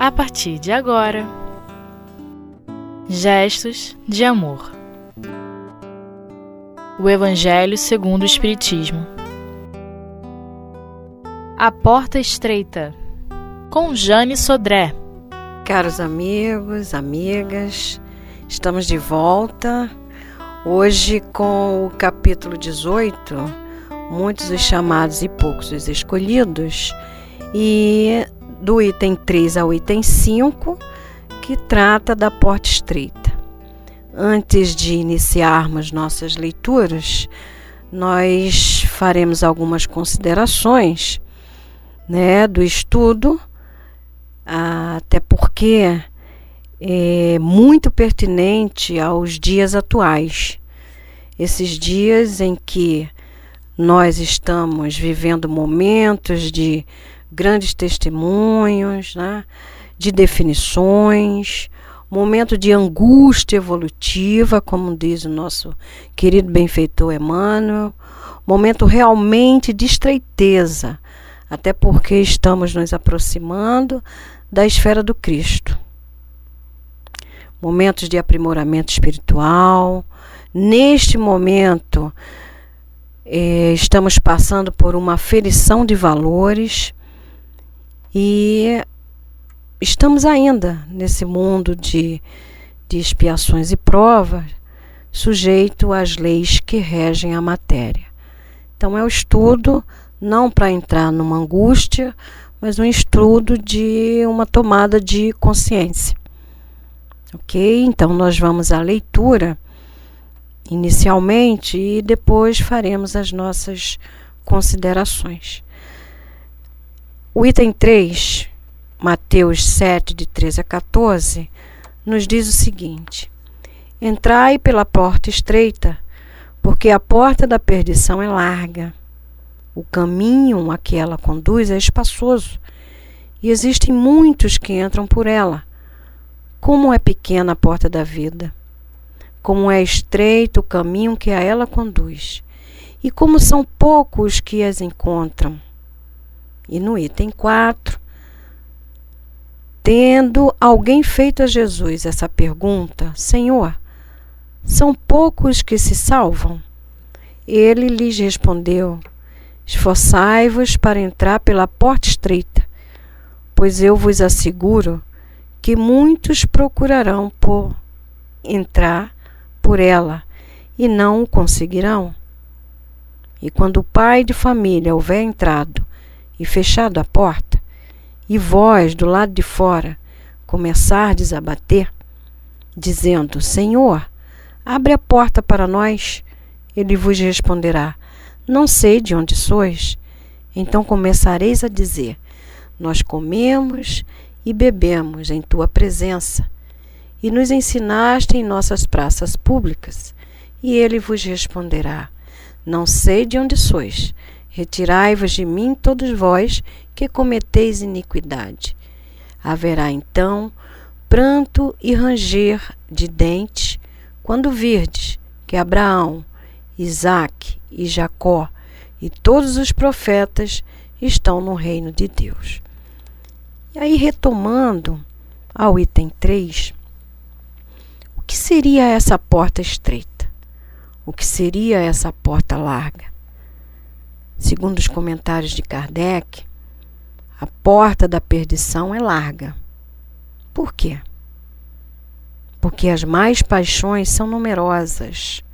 a partir de agora. Gestos de amor. O Evangelho segundo o Espiritismo. A Porta Estreita, com Jane Sodré. Caros amigos, amigas, estamos de volta. Hoje com o capítulo 18, muitos os chamados e poucos os escolhidos, e do item 3 ao item 5, que trata da porta estreita. Antes de iniciarmos nossas leituras, nós faremos algumas considerações né, do estudo, até porque é muito pertinente aos dias atuais. Esses dias em que nós estamos vivendo momentos de grandes testemunhos, né? de definições, momento de angústia evolutiva, como diz o nosso querido benfeitor Emmanuel, momento realmente de estreiteza, até porque estamos nos aproximando da esfera do Cristo. Momentos de aprimoramento espiritual. Neste momento, eh, estamos passando por uma aferição de valores e estamos ainda nesse mundo de, de expiações e provas, sujeito às leis que regem a matéria. Então, é o estudo não para entrar numa angústia, mas um estudo de uma tomada de consciência. Ok? Então, nós vamos à leitura inicialmente e depois faremos as nossas considerações. O item 3, Mateus 7, de 13 a 14, nos diz o seguinte: Entrai pela porta estreita, porque a porta da perdição é larga. O caminho a que ela conduz é espaçoso, e existem muitos que entram por ela. Como é pequena a porta da vida, como é estreito o caminho que a ela conduz, e como são poucos que as encontram. E no item 4, tendo alguém feito a Jesus essa pergunta: Senhor, são poucos que se salvam? Ele lhes respondeu: Esforçai-vos para entrar pela porta estreita, pois eu vos asseguro que muitos procurarão por entrar por ela e não o conseguirão. E quando o pai de família houver entrado e fechado a porta, e vós, do lado de fora, começardes a bater, dizendo: Senhor, abre a porta para nós, ele vos responderá: Não sei de onde sois. Então começareis a dizer: Nós comemos e bebemos em tua presença, e nos ensinaste em nossas praças públicas. E ele vos responderá: Não sei de onde sois. Retirai-vos de mim, todos vós que cometeis iniquidade. Haverá então pranto e ranger de dentes quando virdes que Abraão, Isaque e Jacó e todos os profetas estão no reino de Deus. E aí, retomando ao item 3, o que seria essa porta estreita? O que seria essa porta larga? Segundo os comentários de Kardec, a porta da perdição é larga. Por quê? Porque as mais paixões são numerosas.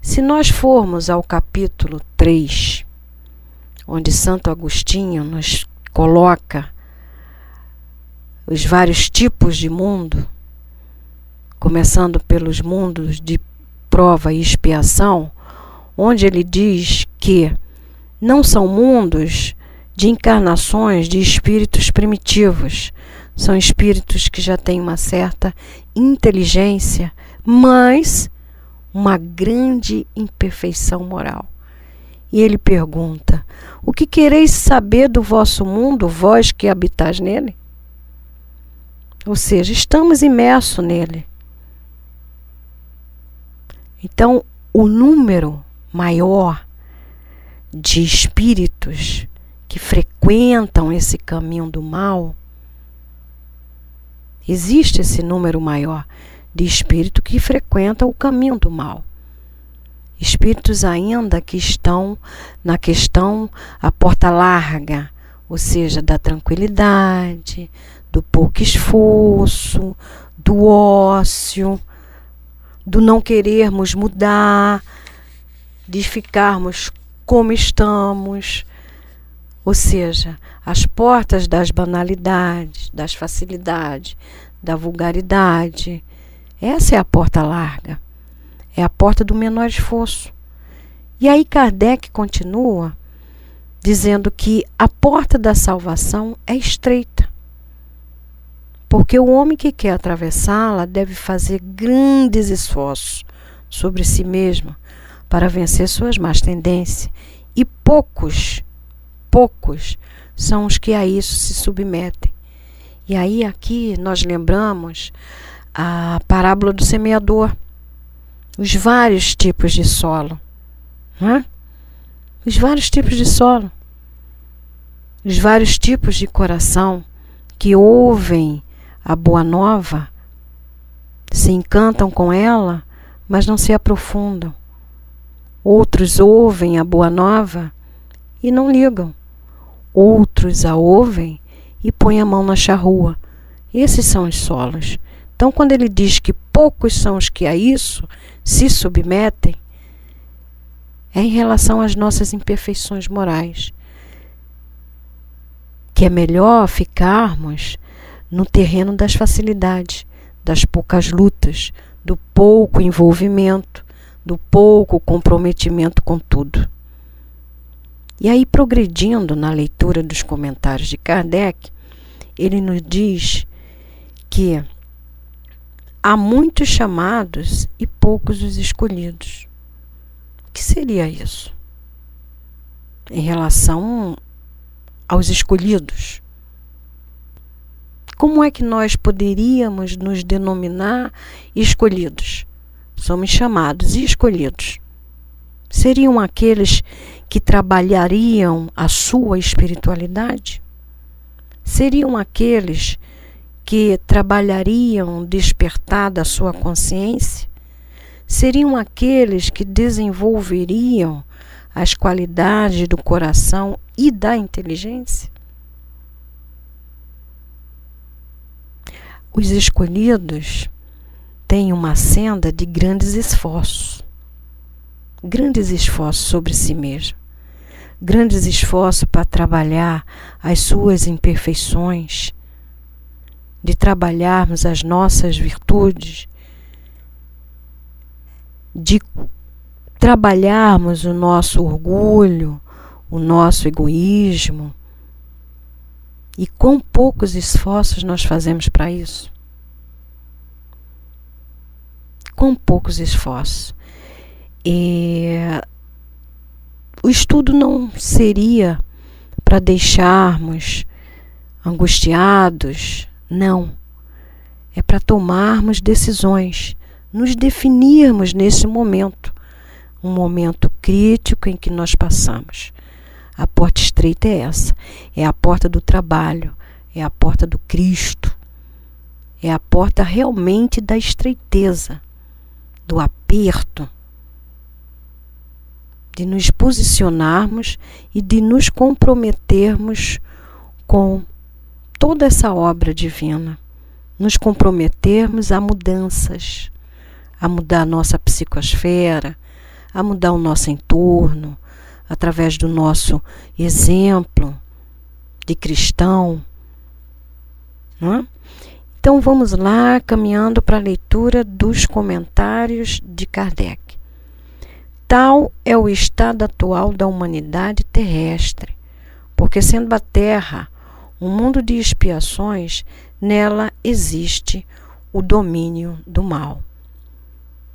Se nós formos ao capítulo 3, onde Santo Agostinho nos coloca os vários tipos de mundo, começando pelos mundos de prova e expiação, onde ele diz que não são mundos de encarnações de espíritos primitivos, são espíritos que já têm uma certa inteligência, mas uma grande imperfeição moral. E ele pergunta: O que quereis saber do vosso mundo, vós que habitais nele? Ou seja, estamos imersos nele. Então, o número maior de espíritos que frequentam esse caminho do mal Existe esse número maior de espírito que frequenta o caminho do mal. Espíritos ainda que estão na questão a porta larga, ou seja, da tranquilidade, do pouco esforço, do ócio, do não querermos mudar, de ficarmos como estamos. Ou seja, as portas das banalidades, das facilidades, da vulgaridade. Essa é a porta larga. É a porta do menor esforço. E aí Kardec continua dizendo que a porta da salvação é estreita. Porque o homem que quer atravessá-la deve fazer grandes esforços sobre si mesmo para vencer suas más tendências. E poucos, poucos são os que a isso se submetem. E aí aqui nós lembramos a parábola do semeador, os vários tipos de solo, né? os vários tipos de solo, os vários tipos de coração que ouvem a boa nova, se encantam com ela, mas não se aprofundam. Outros ouvem a boa nova e não ligam. Outros a ouvem e põem a mão na charrua. Esses são os solos. Então, quando ele diz que poucos são os que a isso se submetem, é em relação às nossas imperfeições morais. Que é melhor ficarmos no terreno das facilidades, das poucas lutas, do pouco envolvimento, do pouco comprometimento com tudo. E aí, progredindo na leitura dos comentários de Kardec, ele nos diz que há muitos chamados e poucos os escolhidos. O que seria isso? Em relação aos escolhidos. Como é que nós poderíamos nos denominar escolhidos? Somos chamados e escolhidos. Seriam aqueles que trabalhariam a sua espiritualidade? Seriam aqueles que trabalhariam despertar da sua consciência? Seriam aqueles que desenvolveriam as qualidades do coração e da inteligência? Os escolhidos têm uma senda de grandes esforços. Grandes esforços sobre si mesmo. Grandes esforços para trabalhar as suas imperfeições, de trabalharmos as nossas virtudes, de trabalharmos o nosso orgulho, o nosso egoísmo, e quão poucos esforços nós fazemos para isso? Quão poucos esforços. E o estudo não seria para deixarmos angustiados, não. É para tomarmos decisões, nos definirmos nesse momento, um momento crítico em que nós passamos. A porta estreita é essa. É a porta do trabalho, é a porta do Cristo. É a porta realmente da estreiteza, do aperto, de nos posicionarmos e de nos comprometermos com toda essa obra divina. Nos comprometermos a mudanças, a mudar a nossa psicosfera, a mudar o nosso entorno, através do nosso exemplo de cristão. É? Então vamos lá, caminhando para a leitura dos comentários de Kardec. Tal é o estado atual da humanidade terrestre, porque sendo a Terra um mundo de expiações, nela existe o domínio do mal.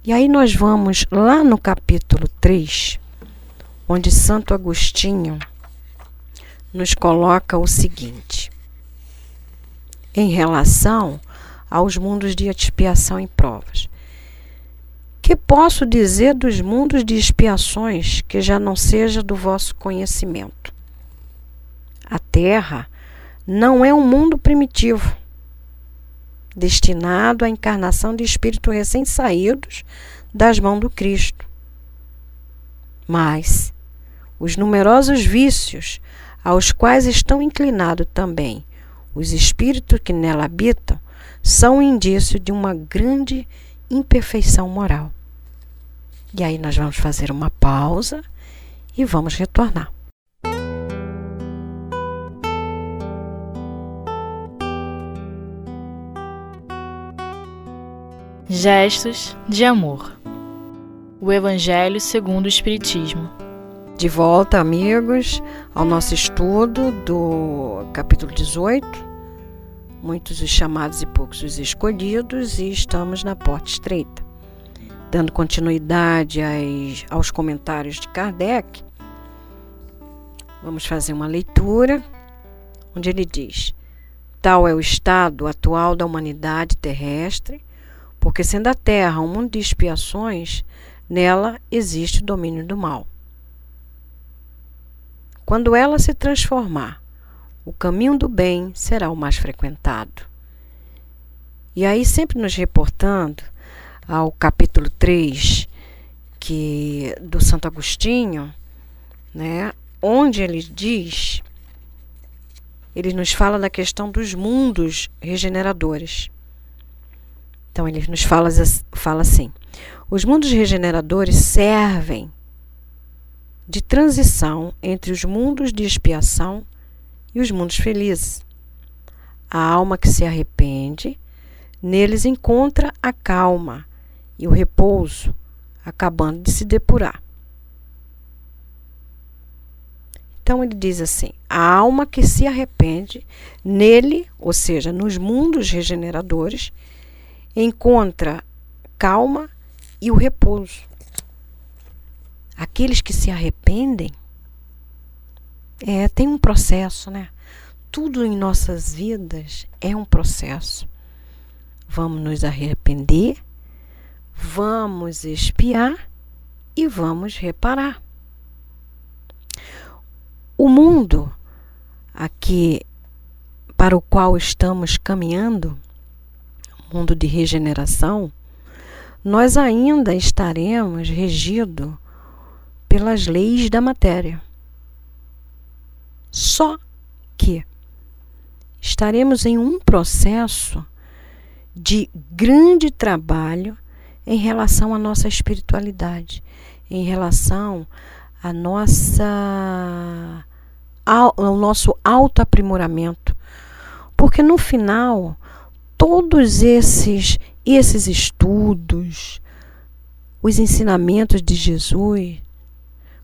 E aí nós vamos lá no capítulo 3, onde Santo Agostinho nos coloca o seguinte: em relação aos mundos de expiação e provas. Que posso dizer dos mundos de expiações que já não seja do vosso conhecimento? A Terra não é um mundo primitivo. destinado à encarnação de espíritos recém-saídos das mãos do Cristo. Mas os numerosos vícios aos quais estão inclinados também os espíritos que nela habitam são um indício de uma grande imperfeição moral. E aí nós vamos fazer uma pausa e vamos retornar. Gestos de amor. O Evangelho segundo o Espiritismo. De volta, amigos, ao nosso estudo do capítulo 18. Muitos os chamados e poucos os escolhidos, e estamos na porta estreita. Dando continuidade às, aos comentários de Kardec, vamos fazer uma leitura onde ele diz: Tal é o estado atual da humanidade terrestre, porque sendo a Terra um mundo de expiações, nela existe o domínio do mal. Quando ela se transformar, o caminho do bem será o mais frequentado. E aí, sempre nos reportando ao capítulo 3 que, do Santo Agostinho, né, onde ele diz, ele nos fala da questão dos mundos regeneradores. Então, ele nos fala, fala assim: os mundos regeneradores servem de transição entre os mundos de expiação e os mundos felizes. A alma que se arrepende, neles encontra a calma e o repouso, acabando de se depurar. Então ele diz assim: a alma que se arrepende, nele, ou seja, nos mundos regeneradores, encontra calma e o repouso. Aqueles que se arrependem, é, tem um processo, né? Tudo em nossas vidas é um processo. Vamos nos arrepender, vamos espiar e vamos reparar. O mundo aqui para o qual estamos caminhando, mundo de regeneração, nós ainda estaremos regidos pelas leis da matéria. Só que estaremos em um processo de grande trabalho em relação à nossa espiritualidade, em relação à nossa ao, nosso autoaprimoramento. Porque no final, todos esses esses estudos, os ensinamentos de Jesus,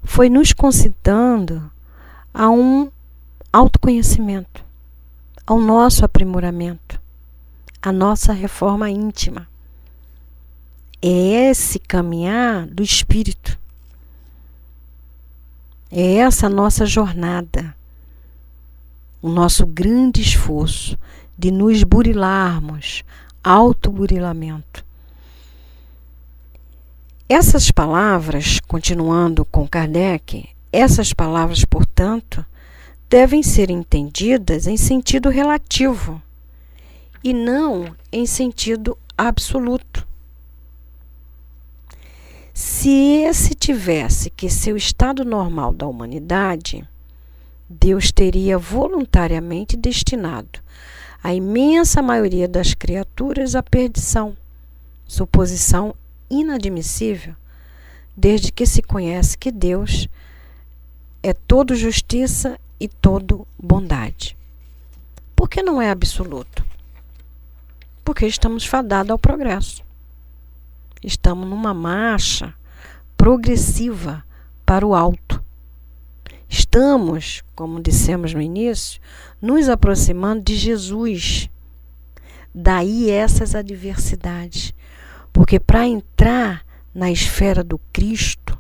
foi nos concitando a um autoconhecimento, ao nosso aprimoramento, à nossa reforma íntima. É esse caminhar do espírito. É essa nossa jornada, o nosso grande esforço de nos burilarmos, autoburilamento essas palavras, continuando com Kardec, essas palavras, portanto, devem ser entendidas em sentido relativo e não em sentido absoluto. Se esse tivesse que ser o estado normal da humanidade, Deus teria voluntariamente destinado a imensa maioria das criaturas à perdição, suposição inadmissível, desde que se conhece que Deus é todo justiça e todo bondade. Por que não é absoluto? Porque estamos fadados ao progresso. Estamos numa marcha progressiva para o alto. Estamos, como dissemos no início, nos aproximando de Jesus. Daí essas adversidades, porque para entrar na esfera do Cristo,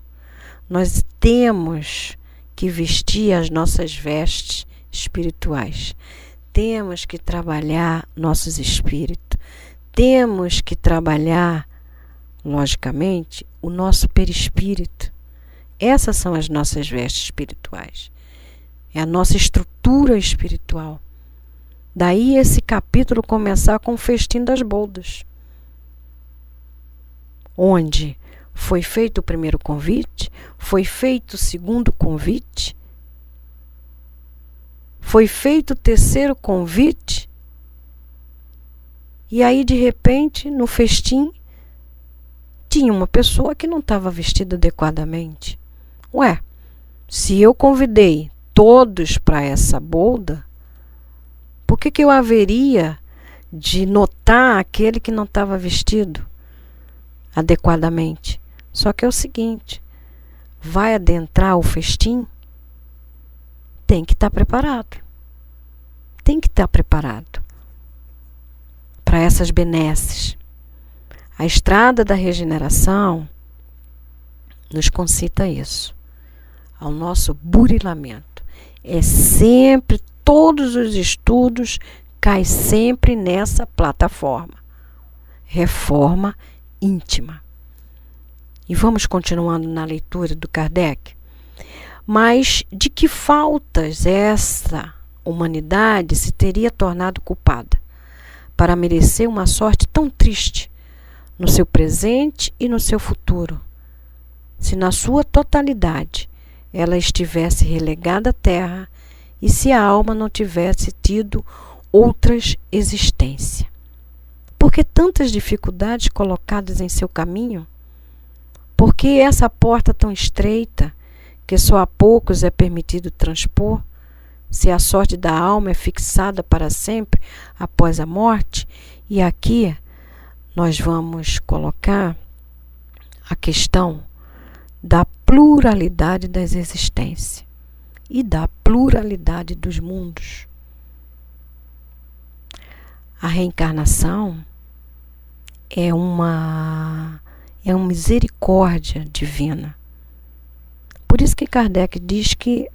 nós temos que vestir as nossas vestes espirituais. Temos que trabalhar nossos espíritos. Temos que trabalhar, logicamente, o nosso perispírito. Essas são as nossas vestes espirituais. É a nossa estrutura espiritual. Daí esse capítulo começar com o festim das boldas, onde foi feito o primeiro convite, foi feito o segundo convite, foi feito o terceiro convite, e aí de repente, no festim, tinha uma pessoa que não estava vestida adequadamente. Ué, se eu convidei todos para essa bolda, por que, que eu haveria de notar aquele que não estava vestido adequadamente? Só que é o seguinte: vai adentrar o festim, tem que estar tá preparado. Tem que estar tá preparado para essas benesses. A estrada da regeneração nos concita isso, ao nosso burilamento. É sempre todos os estudos cai sempre nessa plataforma. Reforma íntima. E vamos continuando na leitura do Kardec. Mas de que faltas essa humanidade se teria tornado culpada para merecer uma sorte tão triste no seu presente e no seu futuro, se na sua totalidade ela estivesse relegada à terra e se a alma não tivesse tido outras existências. Por que tantas dificuldades colocadas em seu caminho? Por que essa porta tão estreita, que só a poucos é permitido transpor? Se a sorte da alma é fixada para sempre após a morte, e aqui nós vamos colocar a questão da pluralidade das existências e da pluralidade dos mundos. A reencarnação é uma é uma misericórdia divina. Por isso que Kardec diz que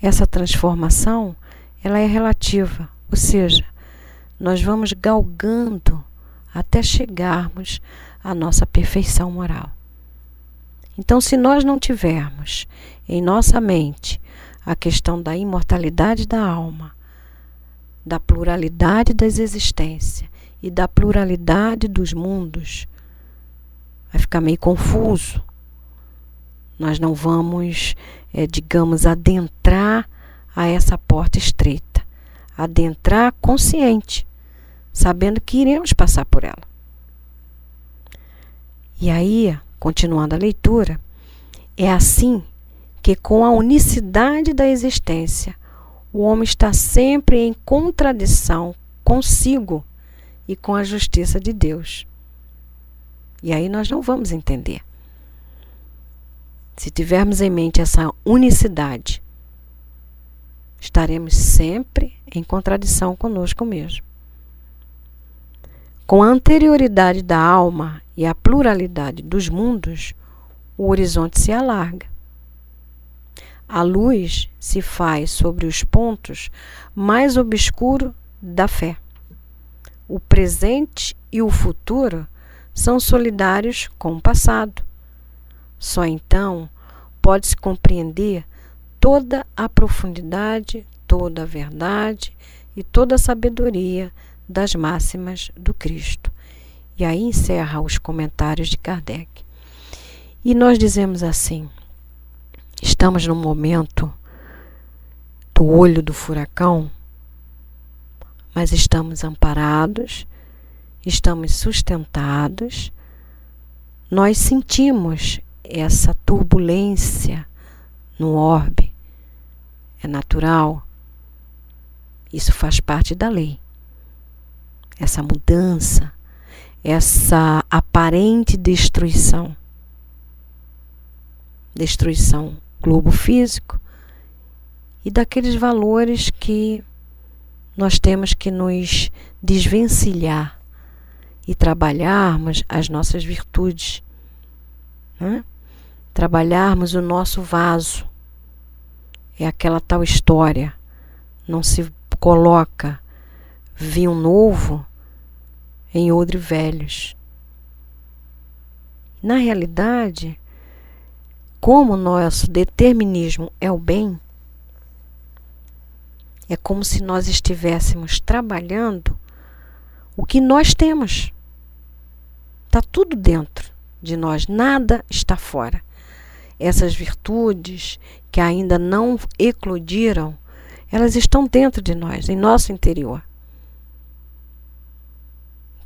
essa transformação ela é relativa, ou seja, nós vamos galgando até chegarmos à nossa perfeição moral. Então, se nós não tivermos em nossa mente a questão da imortalidade da alma, da pluralidade das existências e da pluralidade dos mundos, vai ficar meio confuso. Nós não vamos, é, digamos, adentrar a essa porta estreita, adentrar consciente, sabendo que iremos passar por ela. E aí, continuando a leitura, é assim que, com a unicidade da existência, o homem está sempre em contradição consigo e com a justiça de Deus. E aí nós não vamos entender. Se tivermos em mente essa unicidade, estaremos sempre em contradição conosco mesmo. Com a anterioridade da alma e a pluralidade dos mundos, o horizonte se alarga. A luz se faz sobre os pontos mais obscuros da fé. O presente e o futuro são solidários com o passado. Só então pode-se compreender toda a profundidade, toda a verdade e toda a sabedoria das máximas do Cristo. E aí encerra os comentários de Kardec. E nós dizemos assim: estamos no momento do olho do furacão, mas estamos amparados, estamos sustentados, nós sentimos essa turbulência no orbe, é natural, isso faz parte da lei. Essa mudança, essa aparente destruição. Destruição globo físico e daqueles valores que nós temos que nos desvencilhar e trabalharmos as nossas virtudes, né? trabalharmos o nosso vaso. É aquela tal história. Não se coloca vinho novo em odre velhos. Na realidade, como nosso determinismo é o bem, É como se nós estivéssemos trabalhando o que nós temos. Está tudo dentro de nós, nada está fora. Essas virtudes que ainda não eclodiram, elas estão dentro de nós, em nosso interior.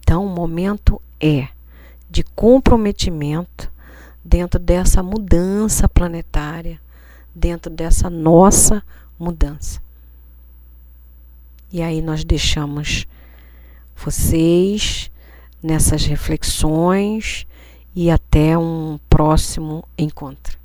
Então, o momento é de comprometimento dentro dessa mudança planetária, dentro dessa nossa mudança. E aí nós deixamos vocês nessas reflexões e até um próximo encontro.